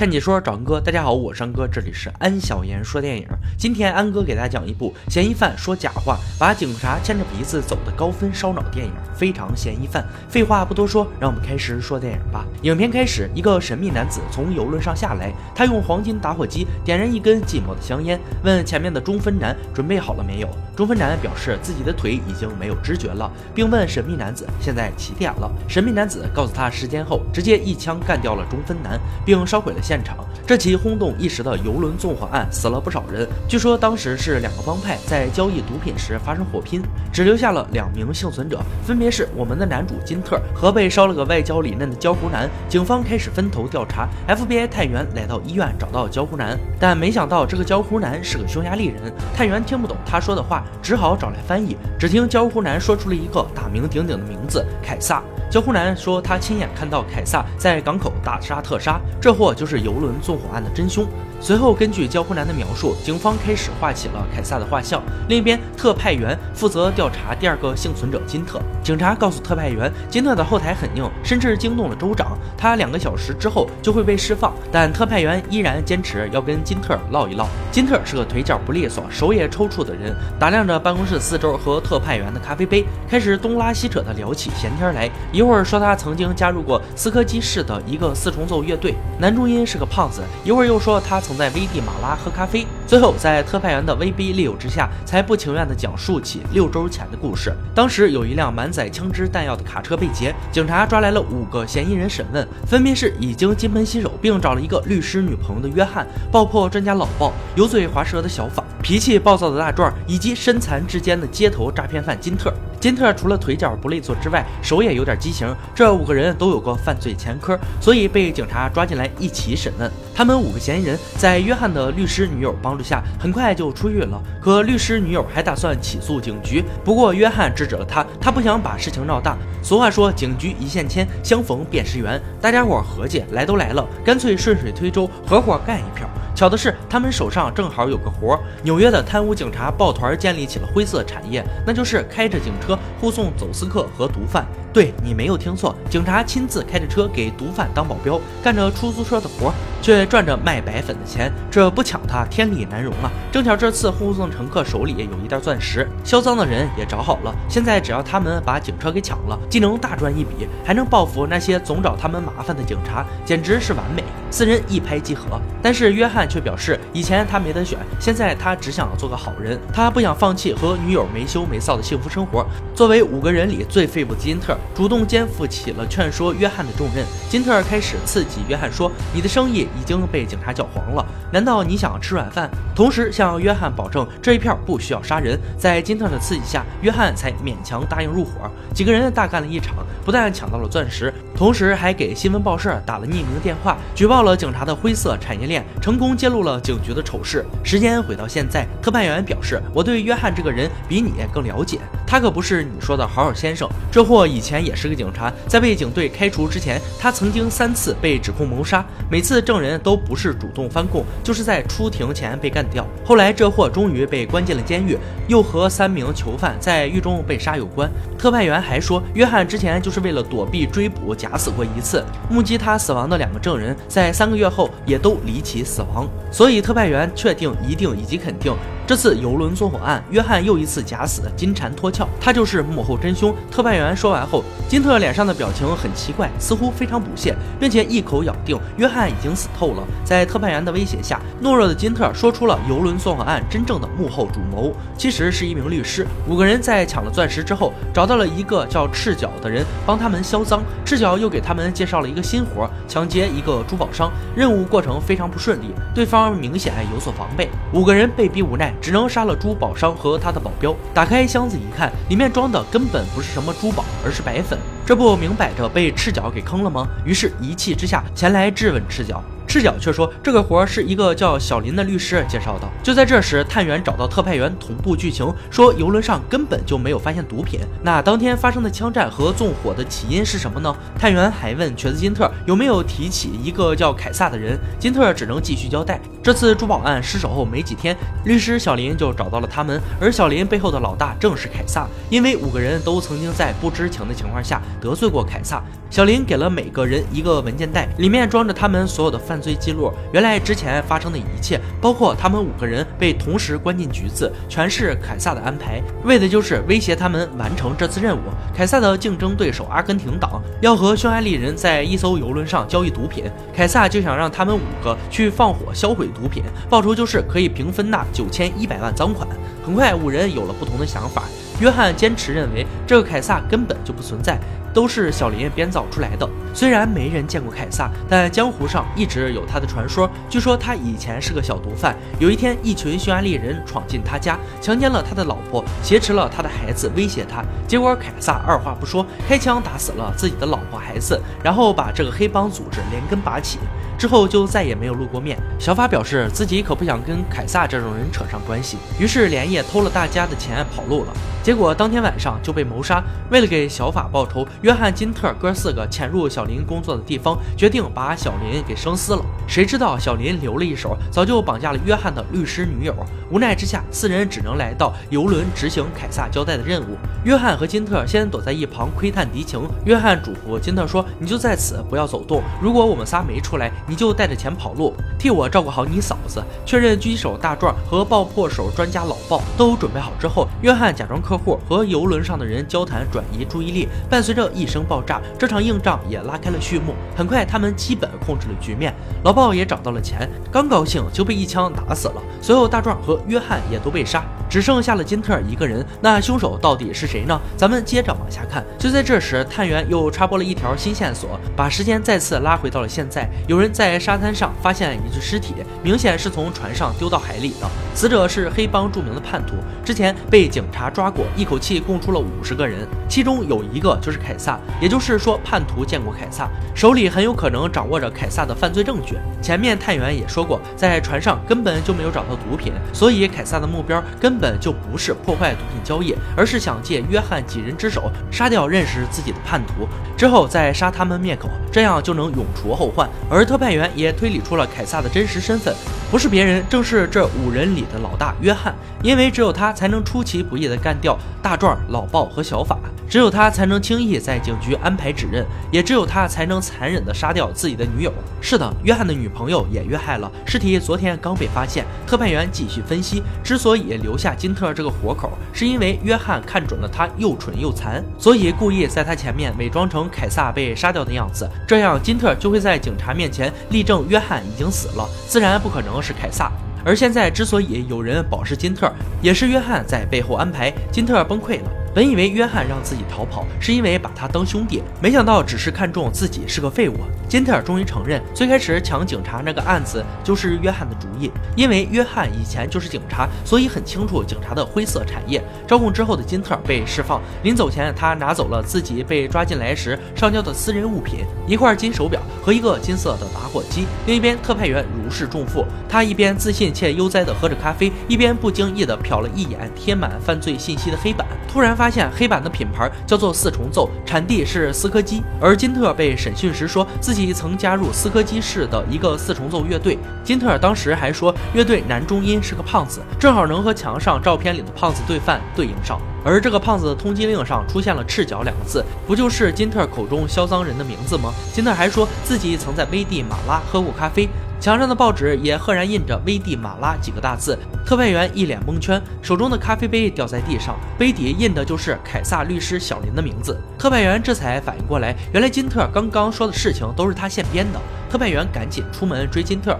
看解说找安哥，大家好，我是安哥，这里是安小言说电影。今天安哥给大家讲一部嫌疑犯说假话，把警察牵着鼻子走的高分烧脑电影，非常嫌疑犯。废话不多说，让我们开始说电影吧。影片开始，一个神秘男子从游轮上下来，他用黄金打火机点燃一根寂寞的香烟，问前面的中分男准备好了没有。中分男表示自己的腿已经没有知觉了，并问神秘男子现在几点了。神秘男子告诉他时间后，直接一枪干掉了中分男，并烧毁了。现场，这起轰动一时的游轮纵火案死了不少人。据说当时是两个帮派在交易毒品时发生火拼，只留下了两名幸存者，分别是我们的男主金特和被烧了个外焦里嫩的焦胡男。警方开始分头调查，FBI 探员来到医院找到焦胡男，但没想到这个焦胡男是个匈牙利人，探员听不懂他说的话，只好找来翻译。只听焦胡男说出了一个大名鼎鼎的名子——凯撒。江湖男说他亲眼看到凯撒在港口大杀特杀，这货就是。游轮纵火案的真凶。随后，根据焦湖南的描述，警方开始画起了凯撒的画像。另一边，特派员负责调查第二个幸存者金特。警察告诉特派员，金特的后台很硬，甚至惊动了州长。他两个小时之后就会被释放，但特派员依然坚持要跟金特唠一唠。金特是个腿脚不利索、手也抽搐的人，打量着办公室四周和特派员的咖啡杯，开始东拉西扯的聊起闲天来。一会儿说他曾经加入过斯科基市的一个四重奏乐队，男中音是个胖子；一会儿又说他。曾在危地马拉喝咖啡，最后在特派员的威逼利诱之下，才不情愿地讲述起六周前的故事。当时有一辆满载枪支弹药的卡车被劫，警察抓来了五个嫌疑人审问，分别是已经金盆洗手并找了一个律师女朋友的约翰，爆破专家老鲍，油嘴滑舌的小法，脾气暴躁的大壮，以及身残志坚的街头诈骗犯金特。金特除了腿脚不利索之外，手也有点畸形。这五个人都有过犯罪前科，所以被警察抓进来一起审问。他们五个嫌疑人在约翰的律师女友帮助下，很快就出狱了。可律师女友还打算起诉警局，不过约翰制止了他，他不想把事情闹大。俗话说，警局一线牵，相逢便是缘。大家伙合计，来都来了，干脆顺水推舟，合伙干一票。巧的是，他们手上正好有个活儿。纽约的贪污警察抱团建立起了灰色产业，那就是开着警车护送走私客和毒贩。对你没有听错，警察亲自开着车给毒贩当保镖，干着出租车的活，却赚着卖白粉的钱。这不抢他，天理难容啊！正巧这次护送乘客手里有一袋钻石，销赃的人也找好了。现在只要他们把警车给抢了，既能大赚一笔，还能报复那些总找他们麻烦的警察，简直是完美。四人一拍即合。但是约翰却表示，以前他没得选，现在他只想做个好人，他不想放弃和女友没羞没臊的幸福生活。作为五个人里最废物的金特。主动肩负起了劝说约翰的重任。金特尔开始刺激约翰说：“你的生意已经被警察搅黄了，难道你想吃软饭？”同时向约翰保证这一票不需要杀人。在金特尔的刺激下，约翰才勉强答应入伙。几个人大干了一场，不但抢到了钻石，同时还给新闻报社打了匿名电话，举报了警察的灰色产业链，成功揭露了警局的丑事。时间回到现在，特派员表示：“我对约翰这个人比你更了解，他可不是你说的好好先生。这货以前……”也是个警察，在被警队开除之前，他曾经三次被指控谋杀，每次证人都不是主动翻供，就是在出庭前被干掉。后来这货终于被关进了监狱，又和三名囚犯在狱中被杀有关。特派员还说，约翰之前就是为了躲避追捕假打死过一次，目击他死亡的两个证人在三个月后也都离奇死亡，所以特派员确定、一定以及肯定。这次游轮纵火案，约翰又一次假死，金蝉脱壳，他就是幕后真凶。特派员说完后，金特脸上的表情很奇怪，似乎非常不屑，并且一口咬定约翰已经死透了。在特派员的威胁下，懦弱的金特说出了游轮纵火案真正的幕后主谋，其实是一名律师。五个人在抢了钻石之后，找到了一个叫赤脚的人帮他们销赃，赤脚又给他们介绍了一个新活，抢劫一个珠宝商。任务过程非常不顺利，对方明显有所防备，五个人被逼无奈。只能杀了珠宝商和他的保镖。打开箱子一看，里面装的根本不是什么珠宝，而是白粉。这不明摆着被赤脚给坑了吗？于是，一气之下前来质问赤脚。赤脚却说，这个活是一个叫小林的律师介绍的。就在这时，探员找到特派员同步剧情，说游轮上根本就没有发现毒品。那当天发生的枪战和纵火的起因是什么呢？探员还问瘸子金特有没有提起一个叫凯撒的人。金特只能继续交代，这次珠宝案失手后没几天，律师小林就找到了他们，而小林背后的老大正是凯撒，因为五个人都曾经在不知情的情况下得罪过凯撒。小林给了每个人一个文件袋，里面装着他们所有的犯。犯罪记录，原来之前发生的一切，包括他们五个人被同时关进局子，全是凯撒的安排，为的就是威胁他们完成这次任务。凯撒的竞争对手阿根廷党要和匈牙利人在一艘游轮上交易毒品，凯撒就想让他们五个去放火销毁毒品，报酬就是可以平分那九千一百万赃款。很快，五人有了不同的想法。约翰坚持认为这个凯撒根本就不存在，都是小林编造出来的。虽然没人见过凯撒，但江湖上一直有他的传说。据说他以前是个小毒贩，有一天一群匈牙利人闯进他家，强奸了他的老婆，挟持了他的孩子，威胁他。结果凯撒二话不说，开枪打死了自己的老婆孩子，然后把这个黑帮组织连根拔起。之后就再也没有露过面。小法表示自己可不想跟凯撒这种人扯上关系，于是连夜偷了大家的钱跑路了。结果当天晚上就被谋杀。为了给小法报仇，约翰、金特哥四个潜入小林工作的地方，决定把小林给生撕了。谁知道小林留了一手，早就绑架了约翰的律师女友。无奈之下，四人只能来到游轮执行凯撒交代的任务。约翰和金特先躲在一旁窥探敌情。约翰嘱咐金特说：“你就在此，不要走动。如果我们仨没出来，你就带着钱跑路，替我照顾好你嫂子。”确认狙击手大壮和爆破手专家老鲍都准备好之后，约翰假装客户和游轮上的人交谈，转移注意力。伴随着一声爆炸，这场硬仗也拉开了序幕。很快，他们基本控制了局面。老鲍也找到了钱，刚高兴就被一枪打死了。随后，大壮和约翰也都被杀，只剩下了金特一个人。那凶手到底是谁呢？咱们接着往下看。就在这时，探员又插播了一条新线索，把时间再次拉回到了现在。有人在沙滩上发现一具尸体，明显是从船上丢到海里的。死者是黑帮著名的叛徒，之前被警察抓过，一口气供出了五十个人，其中有一个就是凯撒。也就是说，叛徒见过凯撒，手里很有可能掌握着凯撒的犯罪证据。前面探员也说过，在船上根本就没有找到毒品，所以凯撒的目标根本就不是破坏毒品交易，而是想借约翰几人之手杀掉认识自己的叛徒，之后再杀他们灭口，这样就能永除后患。而特派员也推理出了凯撒的真实身份，不是别人，正是这五人里的老大约翰，因为只有他才能出其不意地干掉大壮、老鲍和小法。只有他才能轻易在警局安排指认，也只有他才能残忍地杀掉自己的女友。是的，约翰的女朋友也遇害了，尸体昨天刚被发现。特派员继续分析，之所以留下金特这个活口，是因为约翰看准了。他又蠢又残，所以故意在他前面伪装成凯撒被杀掉的样子，这样金特就会在警察面前力证约翰已经死了，自然不可能是凯撒。而现在之所以有人保释金特，也是约翰在背后安排，金特崩溃了。本以为约翰让自己逃跑是因为把他当兄弟，没想到只是看中自己是个废物。金特尔终于承认，最开始抢警察那个案子就是约翰的主意。因为约翰以前就是警察，所以很清楚警察的灰色产业。招供之后的金特尔被释放，临走前他拿走了自己被抓进来时上交的私人物品——一块金手表和一个金色的打火机。另一边，特派员如释重负，他一边自信且悠哉地喝着咖啡，一边不经意地瞟了一眼贴满犯罪信息的黑板，突然。发现黑板的品牌叫做四重奏，产地是斯科基。而金特被审讯时说自己曾加入斯科基市的一个四重奏乐队。金特当时还说乐队男中音是个胖子，正好能和墙上照片里的胖子对犯对应上。而这个胖子的通缉令上出现了“赤脚”两个字，不就是金特口中销赃人的名字吗？金特还说自己曾在危地马拉喝过咖啡。墙上的报纸也赫然印着“危地马拉”几个大字，特派员一脸蒙圈，手中的咖啡杯掉在地上，杯底印的就是凯撒律师小林的名字。特派员这才反应过来，原来金特刚刚说的事情都是他现编的。特派员赶紧出门追金特，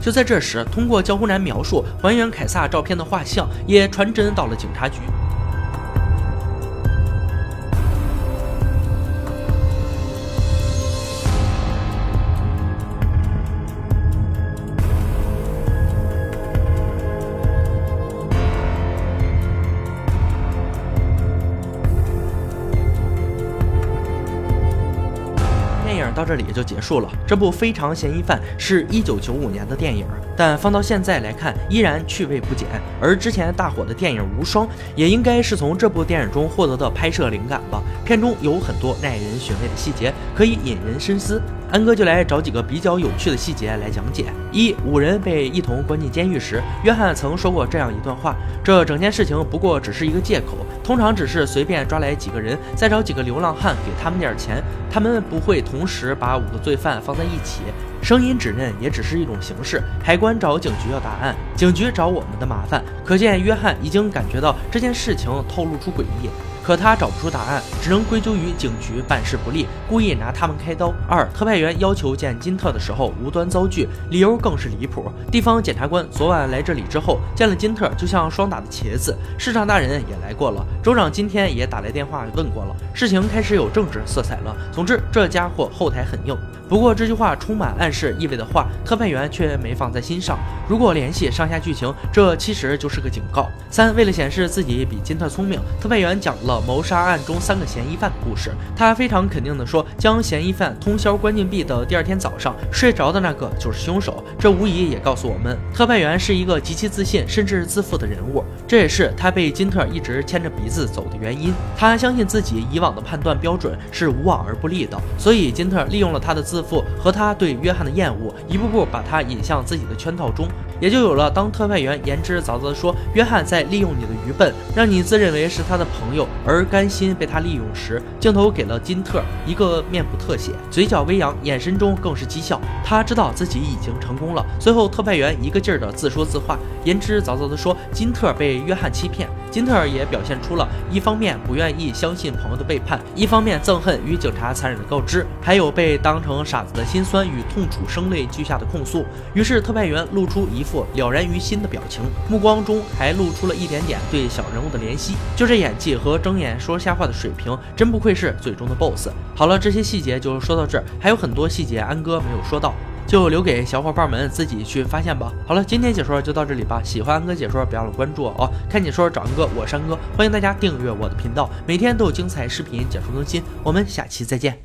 就在这时，通过江湖男描述还原凯撒照片的画像也传真到了警察局。这里也就结束了。这部《非常嫌疑犯》是一九九五年的电影，但放到现在来看，依然趣味不减。而之前大火的电影《无双》，也应该是从这部电影中获得的拍摄灵感吧。片中有很多耐人寻味的细节，可以引人深思。安哥就来找几个比较有趣的细节来讲解。一五人被一同关进监狱时，约翰曾说过这样一段话：这整件事情不过只是一个借口，通常只是随便抓来几个人，再找几个流浪汉给他们点钱，他们不会同时把五个罪犯放在一起。声音指认也只是一种形式。海关找警局要答案，警局找我们的麻烦。可见约翰已经感觉到这件事情透露出诡异。可他找不出答案，只能归咎于警局办事不力，故意拿他们开刀。二特派员要求见金特的时候无端遭拒，理由更是离谱。地方检察官昨晚来这里之后见了金特，就像霜打的茄子。市长大人也来过了，州长今天也打来电话问过了，事情开始有政治色彩了。总之，这家伙后台很硬。不过这句话充满暗示意味的话，特派员却没放在心上。如果联系上下剧情，这其实就是个警告。三为了显示自己比金特聪明，特派员讲了。谋杀案中三个嫌疑犯的故事，他非常肯定地说，将嫌疑犯通宵关禁闭的第二天早上睡着的那个就是凶手。这无疑也告诉我们，特派员是一个极其自信甚至自负的人物，这也是他被金特一直牵着鼻子走的原因。他相信自己以往的判断标准是无往而不利的，所以金特利用了他的自负和他对约翰的厌恶，一步步把他引向自己的圈套中。也就有了当特派员言之凿凿地说约翰在利用你的愚笨，让你自认为是他的朋友，而甘心被他利用时，镜头给了金特一个面部特写，嘴角微扬，眼神中更是讥笑。他知道自己已经成功了。随后，特派员一个劲儿的自说自话，言之凿凿地说金特被约翰欺骗。金特尔也表现出了一方面不愿意相信朋友的背叛，一方面憎恨与警察残忍的告知，还有被当成傻子的心酸与痛楚声泪俱下的控诉。于是，特派员露出一副了然于心的表情，目光中还露出了一点点对小人物的怜惜。就这演技和睁眼说瞎话的水平，真不愧是最终的 BOSS。好了，这些细节就说到这儿，还有很多细节安哥没有说到。就留给小伙伴们自己去发现吧。好了，今天解说就到这里吧。喜欢安哥解说，别忘了关注我哦。看解说找安哥，我是安哥，欢迎大家订阅我的频道，每天都有精彩视频解说更新。我们下期再见。